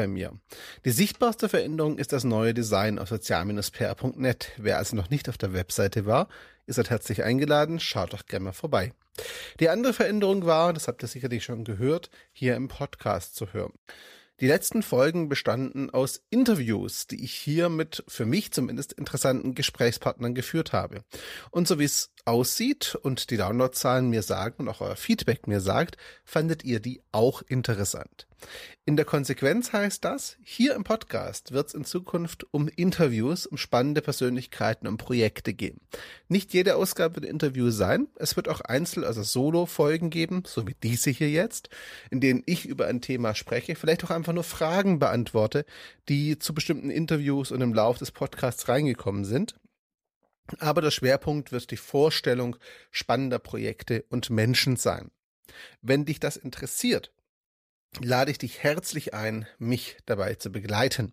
bei mir. Die sichtbarste Veränderung ist das neue Design auf sozial-pr.net. Wer also noch nicht auf der Webseite war, ist halt herzlich eingeladen. Schaut doch gerne mal vorbei. Die andere Veränderung war, das habt ihr sicherlich schon gehört, hier im Podcast zu hören. Die letzten Folgen bestanden aus Interviews, die ich hier mit für mich zumindest interessanten Gesprächspartnern geführt habe. Und so wie es aussieht und die Downloadzahlen mir sagen und auch euer Feedback mir sagt, fandet ihr die auch interessant. In der Konsequenz heißt das, hier im Podcast wird es in Zukunft um Interviews, um spannende Persönlichkeiten, um Projekte gehen. Nicht jede Ausgabe wird ein Interview sein. Es wird auch Einzel-, also Solo-Folgen geben, so wie diese hier jetzt, in denen ich über ein Thema spreche, vielleicht auch einfach nur Fragen beantworte, die zu bestimmten Interviews und im Lauf des Podcasts reingekommen sind. Aber der Schwerpunkt wird die Vorstellung spannender Projekte und Menschen sein. Wenn dich das interessiert, lade ich dich herzlich ein, mich dabei zu begleiten.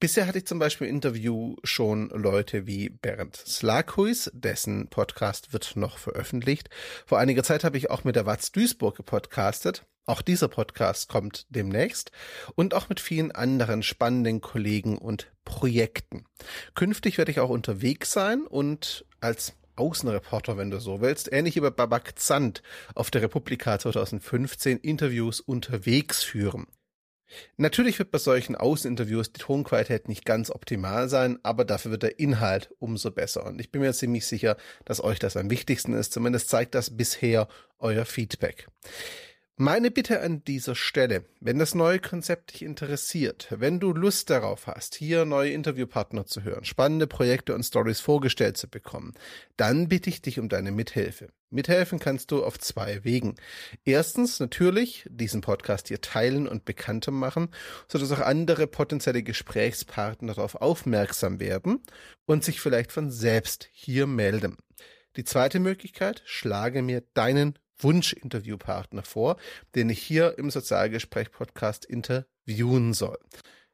Bisher hatte ich zum Beispiel Interview schon Leute wie Bernd Slakhuis, dessen Podcast wird noch veröffentlicht. Vor einiger Zeit habe ich auch mit der Watz Duisburg gepodcastet. Auch dieser Podcast kommt demnächst und auch mit vielen anderen spannenden Kollegen und Projekten. Künftig werde ich auch unterwegs sein und als Außenreporter, wenn du so willst, ähnlich wie bei Babak Zand auf der Republika 2015 Interviews unterwegs führen. Natürlich wird bei solchen Außeninterviews die Tonqualität nicht ganz optimal sein, aber dafür wird der Inhalt umso besser. Und ich bin mir ziemlich sicher, dass euch das am wichtigsten ist. Zumindest zeigt das bisher euer Feedback. Meine Bitte an dieser Stelle, wenn das neue Konzept dich interessiert, wenn du Lust darauf hast, hier neue Interviewpartner zu hören, spannende Projekte und Stories vorgestellt zu bekommen, dann bitte ich dich um deine Mithilfe. Mithelfen kannst du auf zwei Wegen. Erstens natürlich diesen Podcast hier teilen und bekannter machen, sodass auch andere potenzielle Gesprächspartner darauf aufmerksam werden und sich vielleicht von selbst hier melden. Die zweite Möglichkeit, schlage mir deinen Wunsch-Interviewpartner vor, den ich hier im Sozialgespräch-Podcast interviewen soll.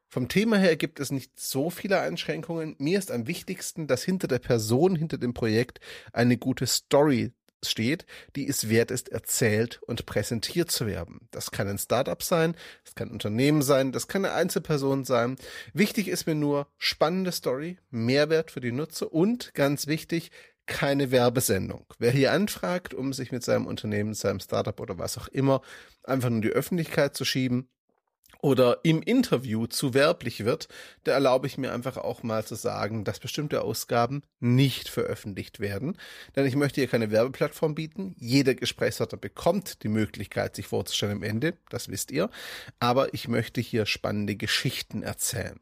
Vom Thema her gibt es nicht so viele Einschränkungen. Mir ist am wichtigsten, dass hinter der Person, hinter dem Projekt eine gute Story steht, die es wert ist, erzählt und präsentiert zu werden. Das kann ein Startup sein, das kann ein Unternehmen sein, das kann eine Einzelperson sein. Wichtig ist mir nur spannende Story, Mehrwert für die Nutzer und ganz wichtig, keine Werbesendung. Wer hier anfragt, um sich mit seinem Unternehmen, seinem Startup oder was auch immer einfach nur in die Öffentlichkeit zu schieben, oder im Interview zu werblich wird, da erlaube ich mir einfach auch mal zu sagen, dass bestimmte Ausgaben nicht veröffentlicht werden. Denn ich möchte hier keine Werbeplattform bieten. Jeder Gesprächspartner bekommt die Möglichkeit, sich vorzustellen am Ende, das wisst ihr. Aber ich möchte hier spannende Geschichten erzählen.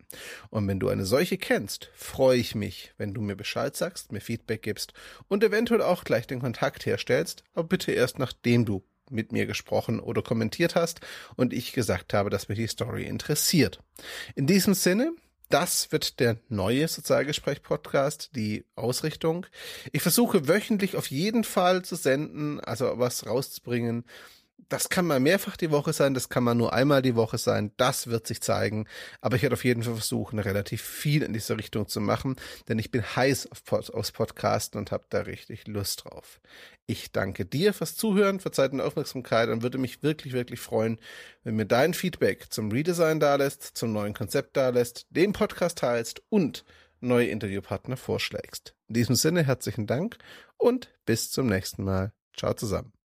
Und wenn du eine solche kennst, freue ich mich, wenn du mir Bescheid sagst, mir Feedback gibst und eventuell auch gleich den Kontakt herstellst, aber bitte erst nachdem du mit mir gesprochen oder kommentiert hast und ich gesagt habe, dass mich die Story interessiert. In diesem Sinne, das wird der neue Sozialgespräch-Podcast, die Ausrichtung. Ich versuche wöchentlich auf jeden Fall zu senden, also was rauszubringen, das kann mal mehrfach die Woche sein, das kann mal nur einmal die Woche sein, das wird sich zeigen. Aber ich werde auf jeden Fall versuchen, relativ viel in diese Richtung zu machen, denn ich bin heiß auf Pod aufs Podcasten und habe da richtig Lust drauf. Ich danke dir fürs Zuhören, für Zeit und Aufmerksamkeit und würde mich wirklich, wirklich freuen, wenn mir dein Feedback zum Redesign da lässt, zum neuen Konzept da lässt, den Podcast teilst und neue Interviewpartner vorschlägst. In diesem Sinne herzlichen Dank und bis zum nächsten Mal. Ciao zusammen.